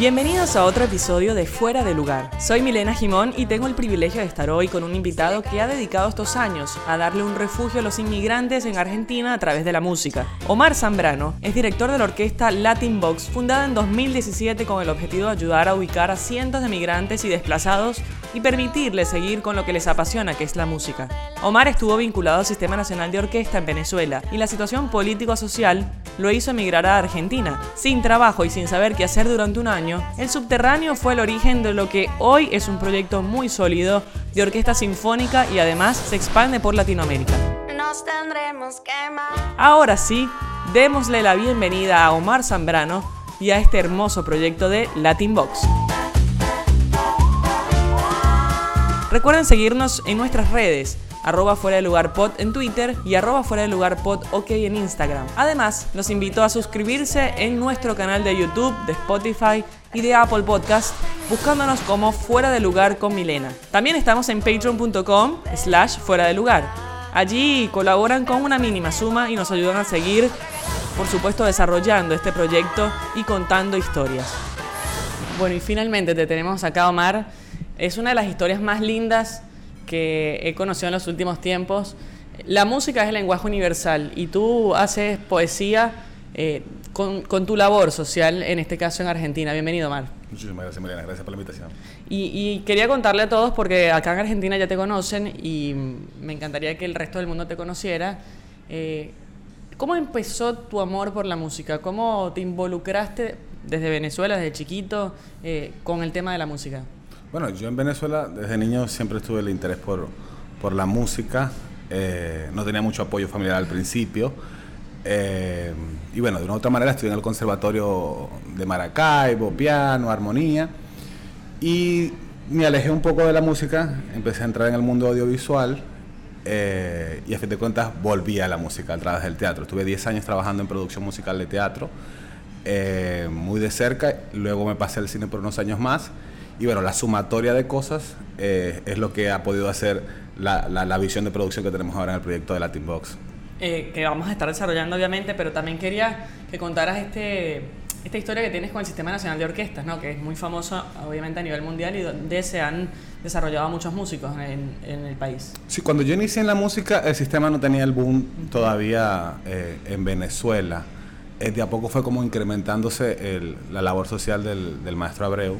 Bienvenidos a otro episodio de Fuera de Lugar. Soy Milena Jimón y tengo el privilegio de estar hoy con un invitado que ha dedicado estos años a darle un refugio a los inmigrantes en Argentina a través de la música. Omar Zambrano es director de la orquesta Latin Box, fundada en 2017 con el objetivo de ayudar a ubicar a cientos de migrantes y desplazados y permitirles seguir con lo que les apasiona, que es la música. Omar estuvo vinculado al Sistema Nacional de Orquesta en Venezuela y la situación político-social lo hizo emigrar a Argentina. Sin trabajo y sin saber qué hacer durante un año, el subterráneo fue el origen de lo que hoy es un proyecto muy sólido de orquesta sinfónica y además se expande por Latinoamérica. Ahora sí, démosle la bienvenida a Omar Zambrano y a este hermoso proyecto de Latin Box. Recuerden seguirnos en nuestras redes, arroba fuera de lugar pod en Twitter y arroba fuera de lugar pod ok en Instagram. Además, los invito a suscribirse en nuestro canal de YouTube, de Spotify y de Apple Podcast, buscándonos como Fuera de Lugar con Milena. También estamos en patreon.com slash fuera de lugar. Allí colaboran con una mínima suma y nos ayudan a seguir, por supuesto, desarrollando este proyecto y contando historias. Bueno, y finalmente te tenemos acá, Omar es una de las historias más lindas que he conocido en los últimos tiempos. La música es el lenguaje universal y tú haces poesía eh, con, tu labor social, en este caso en Argentina. Bienvenido, Mar. Muchísimas gracias, Mariana. Gracias por la invitación. Y, quería contarle a todos, porque acá en Argentina ya te conocen y me encantaría que el resto del mundo te conociera. Eh, ¿Cómo empezó tu amor por la música? ¿Cómo te involucraste desde Venezuela, desde chiquito, eh, con el tema de la música? Bueno, yo en Venezuela desde niño siempre tuve el interés por, por la música. Eh, no tenía mucho apoyo familiar al principio. Eh, y bueno, de una u otra manera estudié en el Conservatorio de Maracaibo, piano, armonía. Y me alejé un poco de la música, empecé a entrar en el mundo audiovisual eh, y a fin de cuentas volví a la música a través del teatro. Estuve 10 años trabajando en producción musical de teatro, muy de cerca, luego me pasé al cine por unos años más y bueno, la sumatoria de cosas eh, es lo que ha podido hacer la, la, visión de producción que tenemos ahora en el proyecto de Latin Box. Eh, que vamos a estar desarrollando obviamente, pero también quería que contaras este, esta historia que tienes con el Sistema Nacional de Orquestas, ¿no? que es muy famoso obviamente a nivel mundial y donde se han desarrollado muchos músicos en, en el país. Sí, cuando yo inicié en la música, el sistema no tenía el boom todavía eh, en Venezuela. de a poco fue como incrementándose el, la labor social del, del maestro Abreu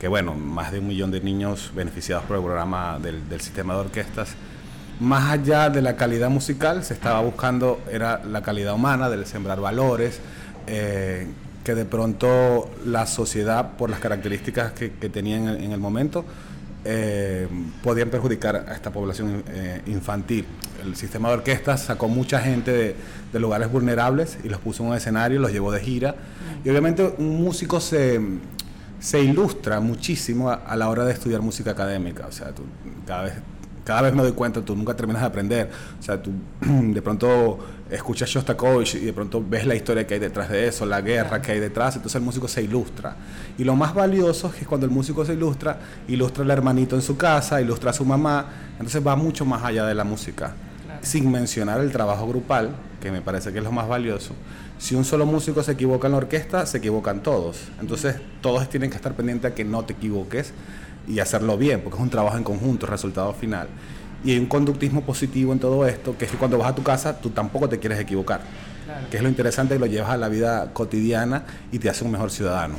que bueno, más de un millón de niños beneficiados por el programa del, sistema de orquestas. Más allá de la calidad musical, se estaba buscando, era la calidad humana, del sembrar valores, eh, que de pronto la sociedad, por las características que, que tenía en, el momento, eh, podían perjudicar a esta población eh, infantil. El sistema de orquestas sacó mucha gente de, de, lugares vulnerables y los puso en un escenario, los llevó de gira. Y obviamente un músico se, se ilustra muchísimo a, la hora de estudiar música académica. O sea, tú, cada vez cada vez me doy cuenta, tú nunca terminas de aprender. O sea, tú de pronto escuchas Shostakovich y de pronto ves la historia que hay detrás de eso, la guerra que hay detrás, entonces el músico se ilustra. Y lo más valioso es que cuando el músico se ilustra, ilustra al hermanito en su casa, ilustra a su mamá, entonces va mucho más allá de la música. Sin mencionar el trabajo grupal, que me parece que es lo más valioso, si un solo músico se equivoca en la orquesta, se equivocan todos. Entonces, todos tienen que estar pendientes a que no te equivoques y hacerlo bien, porque es un trabajo en conjunto, resultado final. Y hay un conductismo positivo en todo esto, que es que cuando vas a tu casa, tú tampoco te quieres equivocar. Que es lo interesante que lo llevas a la vida cotidiana y te hace un mejor ciudadano.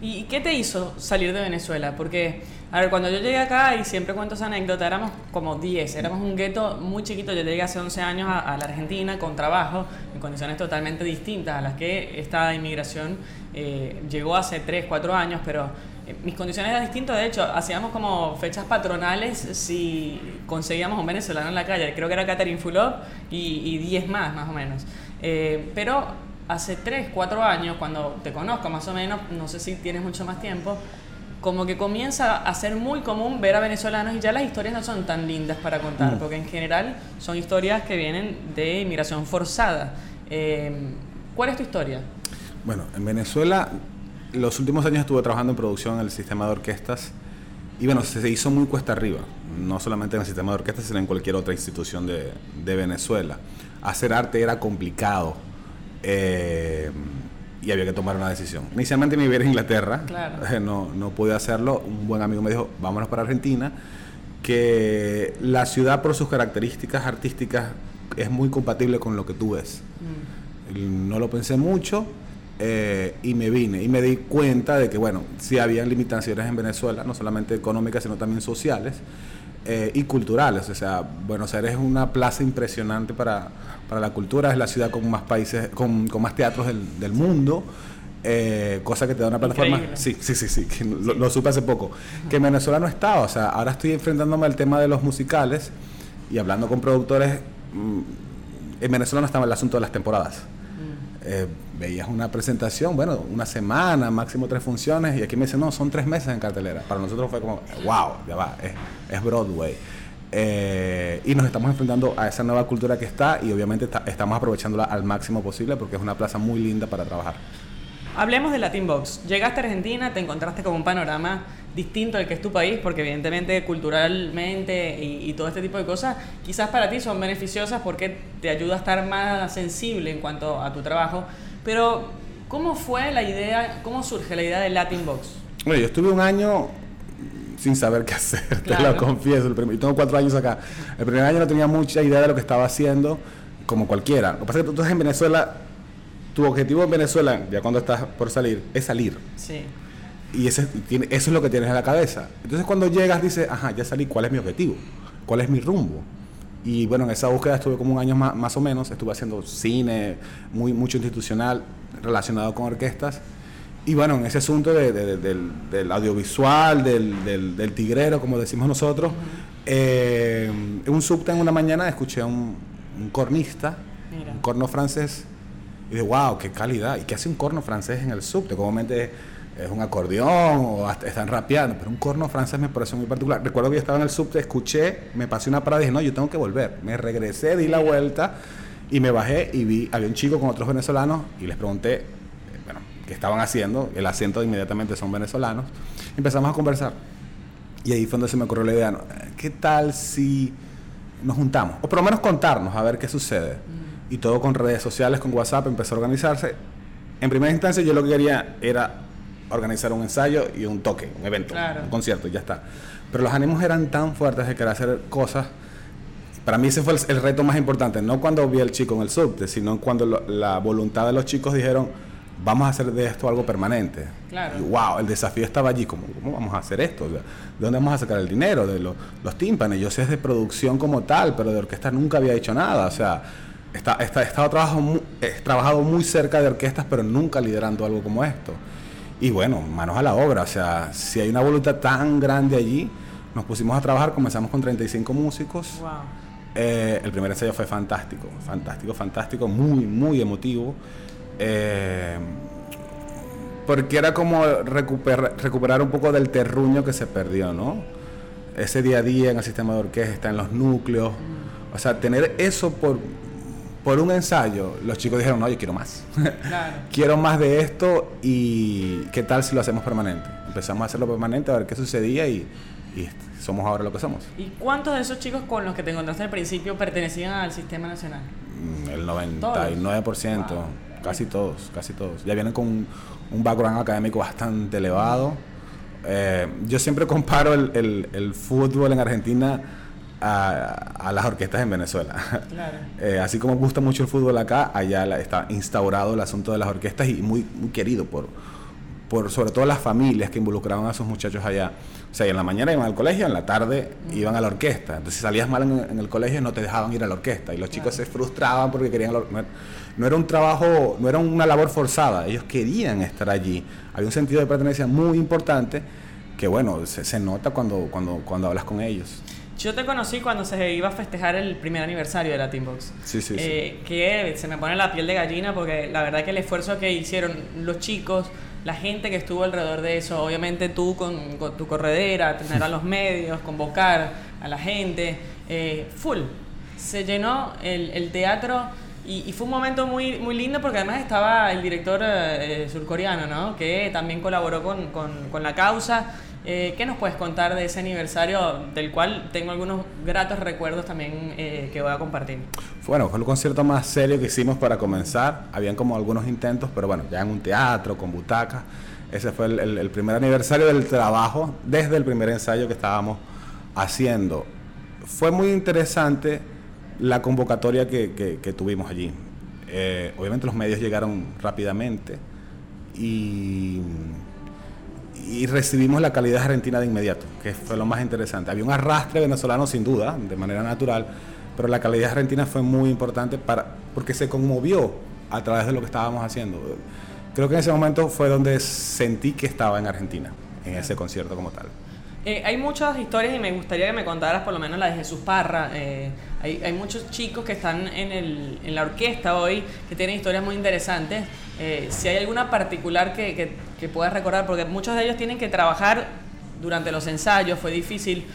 ¿Y qué te hizo salir de Venezuela? Porque, a ver, cuando yo llegué acá, y siempre cuento esa anécdota, éramos como 10, éramos un gueto muy chiquito. Yo llegué hace 11 años a, la Argentina con trabajo, en condiciones totalmente distintas a las que esta inmigración eh, llegó hace 3, 4 años, pero eh, mis condiciones eran distintas. De hecho, hacíamos como fechas patronales si conseguíamos un venezolano en la calle. Creo que era Catherine Fulop y, 10 más, más o menos. Eh, pero hace 3, 4 años, cuando te conozco más o menos, no sé si tienes mucho más tiempo, como que comienza a ser muy común ver a venezolanos y ya las historias no son tan lindas para contar, mm. porque en general son historias que vienen de inmigración forzada. Eh, ¿Cuál es tu historia? Bueno, en Venezuela los últimos años estuve trabajando en producción en el sistema de orquestas y bueno, se hizo muy cuesta arriba, no solamente en el sistema de orquestas, sino en cualquier otra institución de, de Venezuela. Hacer arte era complicado, eh, y había que tomar una decisión. Inicialmente me iba a ir a Inglaterra, Claro. no, no pude hacerlo. Un buen amigo me dijo, vámonos para Argentina, que la ciudad por sus características artísticas es muy compatible con lo que tú ves. Mm. No lo pensé mucho eh, y me vine y me di cuenta de que, bueno, sí habían limitaciones en Venezuela, no solamente económicas, sino también sociales eh, y culturales. O sea, Buenos Aires es una plaza impresionante para, para la cultura, es la ciudad con más países, con, con más teatros del, del mundo. eh, cosa que te da una plataforma. Increíble. Sí, sí, sí, sí, que lo, lo supe hace poco. Que en Venezuela no estaba. O sea, ahora estoy enfrentándome al tema de los musicales y hablando con productores. mm, en Venezuela no estaba el asunto de las temporadas. Mm. Eh, veías una presentación, bueno, una semana, máximo tres funciones, y aquí me dicen, no, son tres meses en cartelera. Para nosotros fue como, wow, ya va, es, es Broadway. Eh, y nos estamos enfrentando a esa nueva cultura que está y obviamente está- estamos aprovechándola al máximo posible porque es una plaza muy linda para trabajar. Hablemos de Latin Box. Llegaste a Argentina, te encontraste con un panorama distinto al que es tu país, porque evidentemente culturalmente y, y todo este tipo de cosas quizás para ti son beneficiosas porque te ayuda a estar más sensible en cuanto a tu trabajo. Pero, ¿cómo fue la idea, cómo surge la idea de Latin Box? Bueno, yo estuve un año sin saber qué hacer, te lo confieso. El primer- yo tengo cuatro años acá. El primer año no tenía mucha idea de lo que estaba haciendo, como cualquiera. Lo que pasa es que tú estás en Venezuela, tu objetivo en Venezuela, ya cuando estás por salir, es salir. Sí. Y ese, tiene- eso es lo que tienes en la cabeza. Entonces cuando llegas dices, ajá, ya salí, ¿cuál es mi objetivo? ¿Cuál es mi rumbo? Y bueno, en esa búsqueda estuve como un año más, más o menos, estuve haciendo cine, muy, mucho institucional relacionado con orquestas. Y bueno, en ese asunto de- de- de- del, del audiovisual, del, del- del tigrero, como decimos nosotros, eh, en un subte en una mañana escuché a un, un cornista, Mira. un corno francés, y de wow, qué calidad. ¿Y qué hace un corno francés en el subte? Comúnmente es un acordeón o hasta están rapeando, pero un corno francés me pareció muy particular. Recuerdo que yo estaba en el subte, escuché, me pasé una parada y dije, no, yo tengo que volver. Me regresé, di la vuelta y me bajé y vi, había un chico con otros venezolanos y les pregunté, eh, bueno, qué estaban haciendo. El acento inmediatamente son venezolanos. Empezamos a conversar. Y ahí fue donde se me ocurrió la idea, ¿no? ¿qué tal si nos juntamos? O por lo menos contarnos, a ver qué sucede. Y todo con redes sociales, con WhatsApp, empezó a organizarse. En primera instancia yo lo que quería era organizar un ensayo y un toque, un evento, Claro. un concierto, y ya está. Pero los ánimos eran tan fuertes de querer hacer cosas. Para mí ese fue el, el reto más importante, no cuando vi al chico en el subte, sino cuando lo- la voluntad de los chicos dijeron, vamos a hacer de esto algo permanente. Claro. Y wow, el desafío estaba allí, como, ¿cómo vamos a hacer esto? O sea, ¿De dónde vamos a sacar el dinero? De lo- los tímpanes. Yo sé de producción como tal, pero de orquesta nunca había hecho nada. O sea, está, está, he estado he trabajado muy cerca de orquestas, pero nunca liderando algo como esto. Y bueno, manos a la obra. O sea, si hay una voluntad tan grande allí, nos pusimos a trabajar, comenzamos con 35 músicos. Wow. Eh, el primer ensayo fue fantástico, fantástico, fantástico, muy, muy emotivo. Eh, porque era como recuperar, recuperar un poco del terruño que se perdió, ¿no? Ese día a día en el sistema de orquesta, en los núcleos. O sea, tener eso por, por un ensayo, los chicos dijeron, no, yo quiero más. Claro. quiero más de esto y qué tal si lo hacemos permanente. Empezamos a hacerlo permanente, a ver qué sucedía y, y somos ahora lo que somos. ¿Y cuántos de esos chicos con los que te encontraste al principio pertenecían al sistema nacional? Mm, El 99%, Wow. casi todos, casi todos. Ya vienen con un, un background académico bastante elevado. Eh, yo siempre comparo el, el- el fútbol en Argentina a, a las orquestas en Venezuela. Claro. Eh, así como gusta mucho el fútbol acá, allá la- está instaurado el asunto de las orquestas y muy, muy querido por, por sobre todo las familias que involucraban a sus muchachos allá. O sea, en la mañana iban al colegio, en la tarde iban a la orquesta. Entonces, si salías mal en, en el colegio, no te dejaban ir a la orquesta. Y los chicos se frustraban porque querían... la no era un trabajo, no era una labor forzada. Ellos querían estar allí. Había un sentido de pertenencia muy importante que, bueno, se, se nota cuando, cuando, cuando hablas con ellos. Yo te conocí cuando se iba a festejar el primer aniversario de la Teambox. Sí, sí, sí. Eh, Que se me pone la piel de gallina porque la verdad que el esfuerzo que hicieron los chicos, la gente que estuvo alrededor de eso, obviamente tú con, con tu corredera, tener a los medios, convocar a la gente, eh, full. Se llenó el, el teatro y, y fue un momento muy, muy lindo porque además estaba el director eh, surcoreano, ¿no? Que también colaboró con, con, con la causa. Eh, ¿Qué nos puedes contar de ese aniversario del cual tengo algunos gratos recuerdos también eh, que voy a compartir? Bueno, fue el concierto más serio que hicimos para comenzar. Habían como algunos intentos, pero bueno, ya en un teatro, con butacas. Ese fue el, primer aniversario del trabajo desde el primer ensayo que estábamos haciendo. Fue muy interesante la convocatoria que, tuvimos allí. Eh, obviamente los medios llegaron rápidamente y y recibimos la calidad argentina de inmediato, que fue lo más interesante. Había un arrastre venezolano sin duda, de manera natural, pero la calidad argentina fue muy importante para, porque se conmovió a través de lo que estábamos haciendo. Creo que en ese momento fue donde sentí que estaba en Argentina, en ese concierto como tal. Eh, hay muchas historias y me gustaría que me contaras por lo menos la de Jesús Parra. Eh, hay, hay, muchos chicos que están en, el, en, la orquesta hoy que tienen historias muy interesantes. Eh, si hay alguna particular que, que, que, puedas recordar, porque muchos de ellos tienen que trabajar durante los ensayos, fue difícil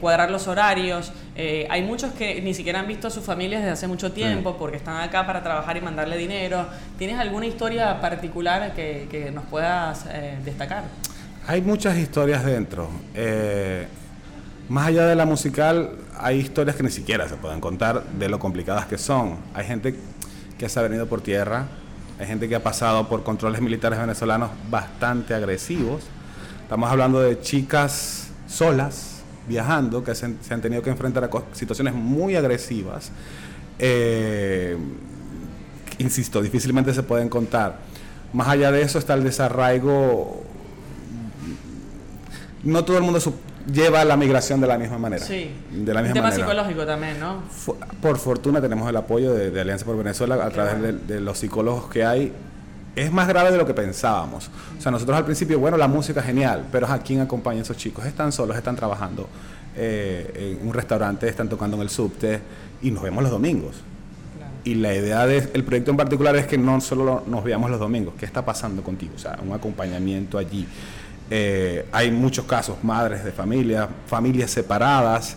cuadrar los horarios. hay muchos que ni siquiera han visto a sus familias desde hace mucho tiempo porque están acá para trabajar y mandarle dinero. ¿Tienes alguna historia particular que, que nos puedas destacar? Hay muchas historias dentro. Eh, más allá de la musical, hay historias que ni siquiera se pueden contar de lo complicadas que son. Hay gente que se ha venido por tierra, hay gente que ha pasado por controles militares venezolanos bastante agresivos. Estamos hablando de chicas solas, viajando, que se, han tenido que enfrentar a situaciones muy agresivas. Eh, insisto, difícilmente se pueden contar. Más allá de eso está el desarraigo no todo el mundo lleva la migración de la misma manera. Sí. De la misma tema psicológico también, ¿no? Por fortuna tenemos el apoyo de, Alianza por Venezuela a través de, los psicólogos que hay. Es más grave de lo que pensábamos. O sea, nosotros al principio, bueno, la música es genial, pero ¿a quién acompaña a esos chicos? Están solos, están trabajando eh, en un restaurante, están tocando en el subte y nos vemos los domingos. Y la idea del proyecto en particular es que no solo nos veamos los domingos, ¿qué está pasando contigo? O sea, un acompañamiento allí. Eh, hay muchos casos, madres de familia, familias separadas.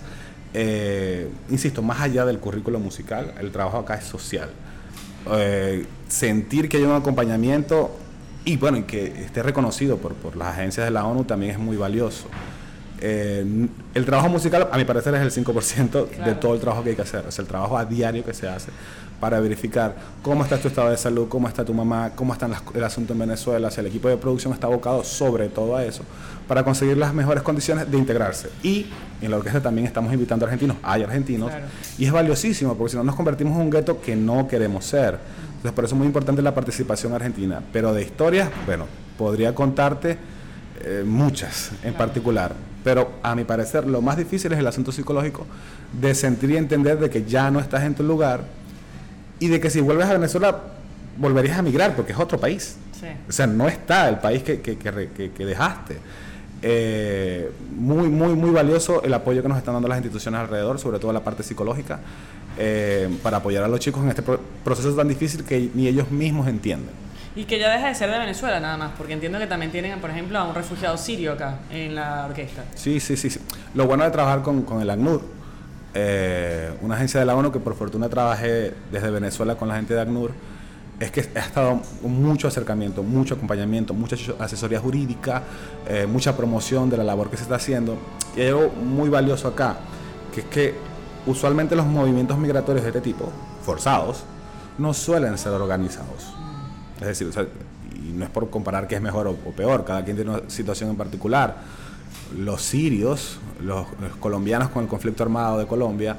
Eh, insisto, más allá del currículo musical, el trabajo acá es social. Eh, sentir que hay un acompañamiento y bueno, y que esté reconocido por, por las agencias de la ONU también es muy valioso. el trabajo musical, a mi parecer, es el 5% de todo el trabajo que hay que hacer. Es el trabajo a diario que se hace para verificar cómo está tu estado de salud, cómo está tu mamá, cómo está el asunto en Venezuela, si el equipo de producción está abocado sobre todo a eso, para conseguir las mejores condiciones de integrarse. Y en la orquesta también estamos invitando a argentinos, hay argentinos, y es valiosísimo, porque si no nos convertimos en un gueto que no queremos ser. Entonces por eso es muy importante la participación argentina. Pero de historias, bueno, podría contarte eh, muchas en particular. Pero a mi parecer lo más difícil es el asunto psicológico de sentir y entender de que ya no estás en tu lugar y de que si vuelves a Venezuela volverías a migrar porque es otro país. O sea, no está el país que, que, que, dejaste. Eh, muy, muy, muy valioso el apoyo que nos están dando las instituciones alrededor, sobre todo la parte psicológica, eh, para apoyar a los chicos en este proceso tan difícil que ni ellos mismos entienden. Y que ya deja de ser de Venezuela nada más, porque entiendo que también tienen, por ejemplo, a un refugiado sirio acá en la orquesta. Sí, sí, sí. sí. Lo bueno de trabajar con, con el ACNUR eh, una agencia de la ONU que por fortuna trabajé desde Venezuela con la gente de ACNUR, es que ha estado mucho acercamiento, mucho acompañamiento, mucha asesoría jurídica, eh, mucha promoción de la labor que se está haciendo. Y hay algo muy valioso acá, que es que usualmente los movimientos migratorios de este tipo, forzados, no suelen ser organizados. Es decir, y no es por comparar qué es mejor o peor, cada quien tiene una situación en particular los sirios, los, colombianos con el conflicto armado de Colombia,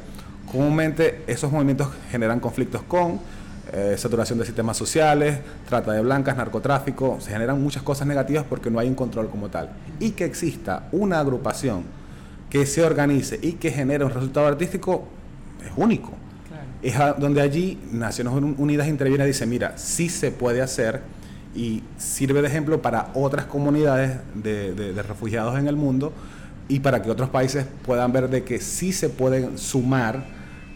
comúnmente esos movimientos generan conflictos con eh, saturación de sistemas sociales, trata de blancas, narcotráfico, se generan muchas cosas negativas porque no hay un control como tal. Y que exista una agrupación que se organice y que genere un resultado artístico es único. Es donde allí Naciones Unidas interviene y dice, mira, sí se puede hacer y sirve de ejemplo para otras comunidades de, refugiados en el mundo y para que otros países puedan ver de que sí se pueden sumar,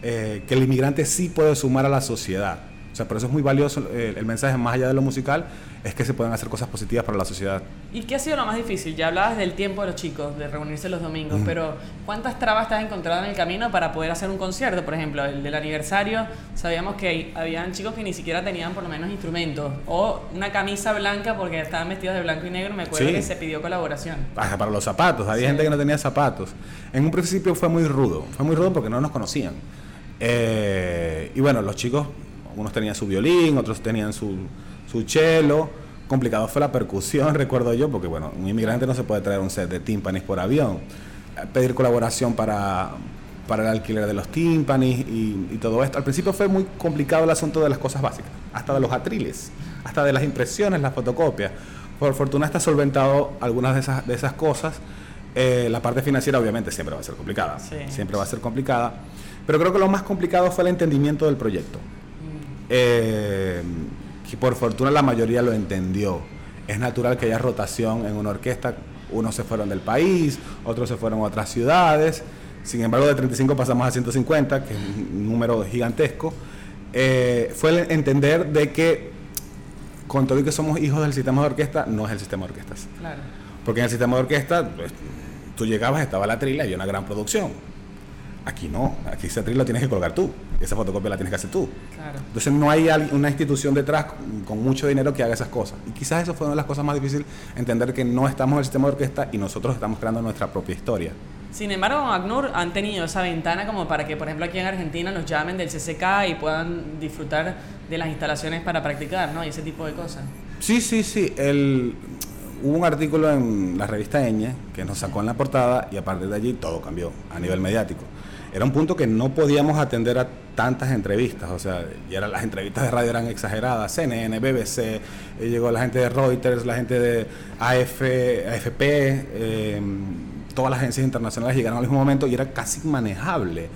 eh, que el inmigrante sí puede sumar a la sociedad. O sea, por eso es muy valioso eh, el, mensaje, más allá de lo musical, es que se pueden hacer cosas positivas para la sociedad. ¿Y qué ha sido lo más difícil? Ya hablabas del tiempo de los chicos, de reunirse los domingos, pero ¿cuántas trabas te has encontrado en el camino para poder hacer un concierto? Por ejemplo, el del aniversario, sabíamos que habían chicos que ni siquiera tenían por lo menos instrumentos, o una camisa blanca porque estaban vestidos de blanco y negro, me acuerdo que se pidió colaboración. Para los zapatos, había gente que no tenía zapatos. En un principio fue muy rudo, fue muy rudo porque no nos conocían. Eh, y bueno, los chicos unos tenían su violín, otros tenían su, su cello. Complicado fue la percusión, recuerdo yo, porque bueno, un inmigrante no se puede traer un set de tímpanis por avión. Pedir colaboración para, para el alquiler de los tímpanis y, y, todo esto. Al principio fue muy complicado el asunto de las cosas básicas, hasta de los atriles, hasta de las impresiones, las fotocopias. Por fortuna está solventado algunas de esas, de esas cosas. Eh, la parte financiera obviamente siempre va a ser complicada, siempre va a ser complicada, pero creo que lo más complicado fue el entendimiento del proyecto eh, que por fortuna la mayoría lo entendió. Es natural que haya rotación en una orquesta. Unos se fueron del país, otros se fueron a otras ciudades. Sin embargo, de 35 pasamos a 150, que es un número gigantesco. Eh, fue el entender de que, con todo y que somos hijos del sistema de orquesta, no es el sistema de orquestas. Porque en el sistema de orquesta, pues, tú llegabas, estaba la trila y una gran producción Aquí no, aquí ese atril lo tienes que colgar tú, esa fotocopia la tienes que hacer tú. Entonces no hay una institución detrás con mucho dinero que haga esas cosas. Y quizás eso fue una de las cosas más difíciles, entender que no estamos en el sistema de orquesta y nosotros estamos creando nuestra propia historia. Sin embargo, ACNUR han tenido esa ventana como para que, por ejemplo, aquí en Argentina nos llamen del CCK y puedan disfrutar de las instalaciones para practicar, ¿no? Y ese tipo de cosas. Sí, sí, sí. El, hubo un artículo en la revista Eñe que nos sacó en la portada y a partir de allí todo cambió a nivel mediático era un punto que no podíamos atender a tantas entrevistas, o sea, y eran, las entrevistas de radio eran exageradas, CNN, BBC, eh, llegó la gente de Reuters, la gente de AF, AFP, eh, todas las agencias internacionales llegaron al mismo momento y era casi manejable.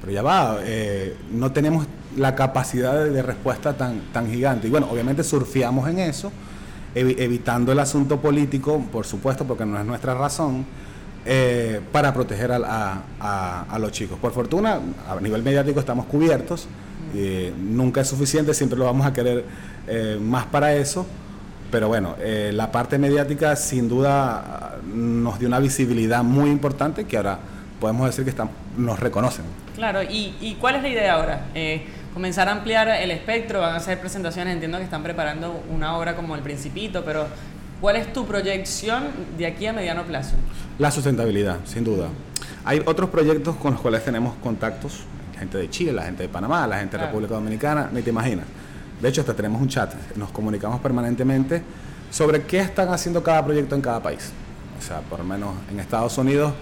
Pero ya va, eh, no tenemos la capacidad de, respuesta tan, tan gigante. Y bueno, obviamente surfiamos en eso, evitando el asunto político, por supuesto, porque no es nuestra razón eh, para proteger a, los chicos. Por fortuna, a nivel mediático estamos cubiertos, nunca es suficiente, siempre lo vamos a querer eh, más para eso, pero bueno, eh, la parte mediática sin duda nos dio una visibilidad muy importante que ahora podemos decir que están, nos reconocen. Claro, ¿y, ¿y cuál es la idea ahora? comenzar a ampliar el espectro, van a hacer presentaciones, entiendo que están preparando una obra como El Principito, pero ¿Cuál es tu proyección de aquí a mediano plazo? La sustentabilidad, sin duda. Hay otros proyectos con los cuales tenemos contactos, la gente de Chile, la gente de Panamá, la gente de República Dominicana, ni te imaginas. De hecho, hasta tenemos un chat, nos comunicamos permanentemente sobre qué están haciendo cada proyecto en cada país. O sea, por lo menos en Estados Unidos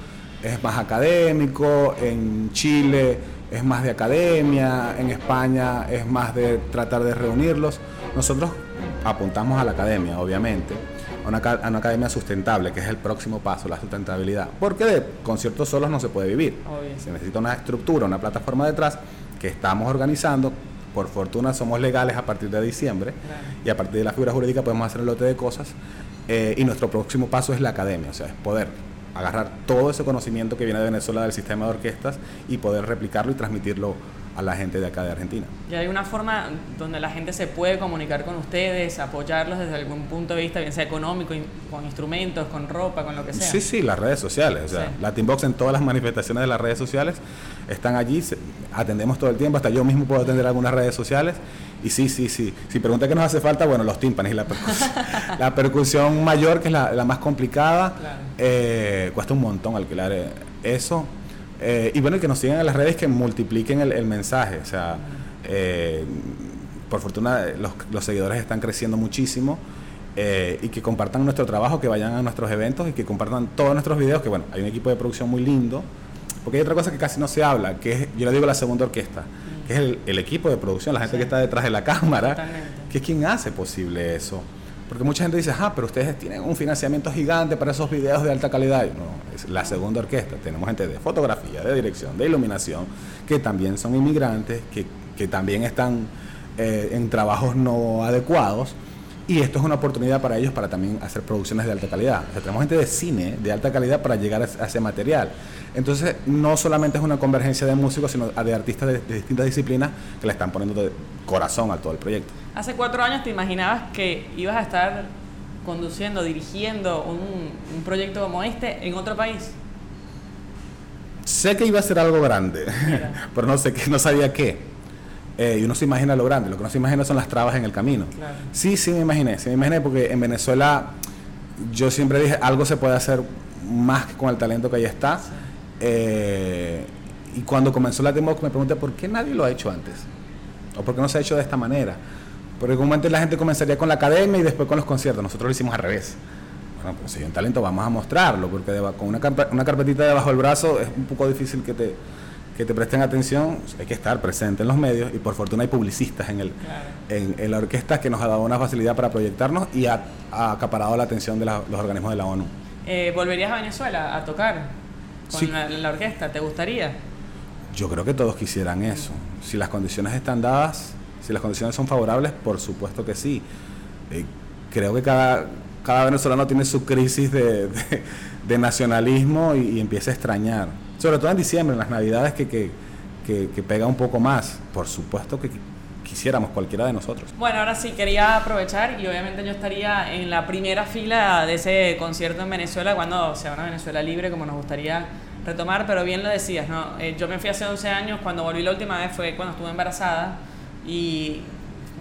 es más académico, en Chile es más de academia, en España es más de tratar de reunirlos. Nosotros apuntamos a la academia, obviamente a una, academia sustentable, que es el próximo paso, la sustentabilidad. Porque de conciertos solos no se puede vivir. Se necesita una estructura, una plataforma detrás que estamos organizando. Por fortuna somos legales a partir de diciembre y a partir de la figura jurídica podemos hacer un lote de cosas. Eh, y nuestro próximo paso es la academia, o sea, es poder agarrar todo ese conocimiento que viene de Venezuela del sistema de orquestas y poder replicarlo y transmitirlo a la gente de acá de Argentina. ¿Y hay una forma donde la gente se puede comunicar con ustedes, apoyarlos desde algún punto de vista, bien sea económico, con instrumentos, con ropa, con lo que sea? Sí, sí, las redes sociales. O sea, Latinbox en todas las manifestaciones de las redes sociales están allí, atendemos todo el tiempo, hasta yo mismo puedo atender algunas redes sociales. Y sí, sí, sí. Si pregunta qué nos hace falta, bueno, los tímpanos y la percusión. la percusión mayor, que es la, más complicada, eh, cuesta un montón alquilar eh, eso. Eh, y bueno, que nos sigan en las redes que multipliquen el, mensaje. O sea, eh, por fortuna los, seguidores están creciendo muchísimo. Eh, y que compartan nuestro trabajo, que vayan a nuestros eventos y que compartan todos nuestros videos, que bueno, hay un equipo de producción muy lindo, porque hay otra cosa que casi no se habla, que es, yo le digo la segunda orquesta, que es el, equipo de producción, la gente que está detrás de la cámara, que es quien hace posible eso. Porque mucha gente dice, ah, pero ustedes tienen un financiamiento gigante para esos videos de alta calidad. No, es la segunda orquesta. Tenemos gente de fotografía, de dirección, de iluminación, que también son inmigrantes, que, que también están eh, en trabajos no adecuados Y esto es una oportunidad para ellos para también hacer producciones de alta calidad. O sea, tenemos gente de cine de alta calidad para llegar a ese material. Entonces, no solamente es una convergencia de músicos, sino de artistas de, distintas disciplinas que le están poniendo de corazón a todo el proyecto. Hace cuatro años te imaginabas que ibas a estar conduciendo, dirigiendo un, proyecto como este en otro país. Sé que iba a ser algo grande, pero no sé qué, no sabía qué. Eh, y uno se imagina lo grande, lo que no se imagina son las trabas en el camino. Sí, sí me imaginé, sí me imaginé porque en Venezuela yo siempre dije algo se puede hacer más que con el talento que ahí está. Eh, y cuando comenzó la demo me pregunté por qué nadie lo ha hecho antes. O por qué no se ha hecho de esta manera. Porque comúnmente la gente comenzaría con la academia y después con los conciertos. Nosotros lo hicimos al revés. Bueno, pues si hay un talento vamos a mostrarlo, porque con una, una carpetita debajo del brazo es un poco difícil que te, que te presten atención, hay que estar presente en los medios y por fortuna hay publicistas en, el, en, la orquesta que nos ha dado una facilidad para proyectarnos y ha, acaparado la atención de los organismos de la ONU. Eh, ¿Volverías a Venezuela a tocar? con la, orquesta? ¿Te gustaría? Yo creo que todos quisieran eso. Si las condiciones están dadas, si las condiciones son favorables, por supuesto que sí. Eh, creo que cada, cada venezolano tiene su crisis de, de, nacionalismo y, empieza a extrañar. Sobre todo en diciembre, en las navidades, que, que, que pega un poco más. Por supuesto que quisiéramos cualquiera de nosotros. Bueno, ahora sí, quería aprovechar y obviamente yo estaría en la primera fila de ese concierto en Venezuela cuando sea una Venezuela libre como nos gustaría retomar, pero bien lo decías, ¿no? Eh, yo me fui hace 11 años, cuando volví la última vez fue cuando estuve embarazada y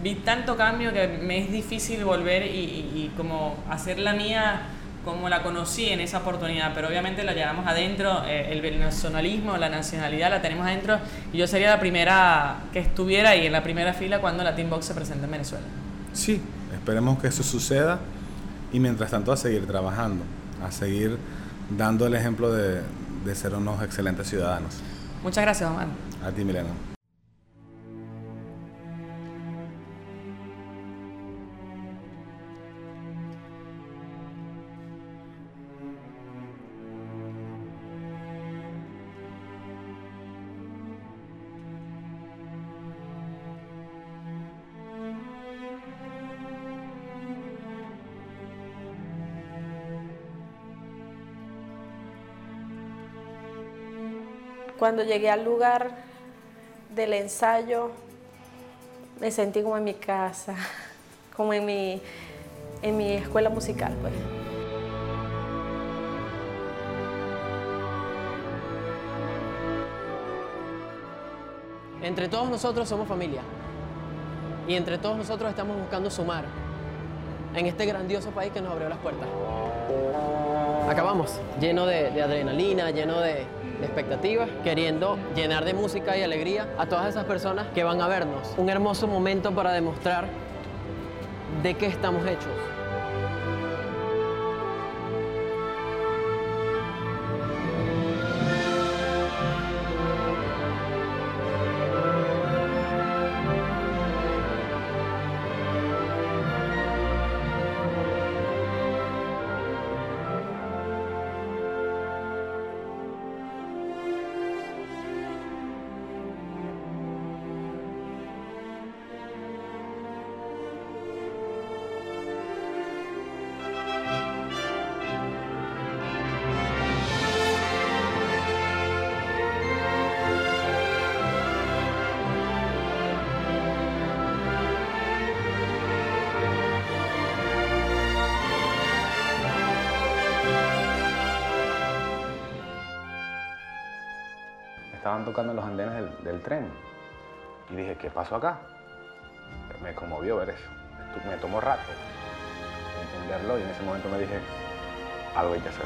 vi tanto cambio que me es difícil volver y, y como hacer la mía como la conocí en esa oportunidad, pero obviamente la llevamos adentro, eh, el venezolanismo, la nacionalidad la tenemos adentro y yo sería la primera que estuviera ahí en la primera fila cuando la Team Box se presente en Venezuela. Sí, esperemos que eso suceda y mientras tanto a seguir trabajando, a seguir dando el ejemplo de, de ser unos excelentes ciudadanos. Muchas gracias, Omar. A ti, Milena. Cuando llegué al lugar del ensayo, me sentí como en mi casa, como en mi, en mi escuela musical. Pues. Entre todos nosotros somos familia y entre todos nosotros estamos buscando sumar en este grandioso país que nos abrió las puertas. Acabamos lleno de adrenalina, lleno de, de expectativas, queriendo llenar de música y alegría a todas esas personas que van a vernos. Un hermoso momento para demostrar de qué estamos hechos. Estaban tocando los andenes del, tren. Y dije, ¿qué pasó acá? Me conmovió ver eso. Me tomó rato entenderlo y en ese momento me dije, algo hay que hacer.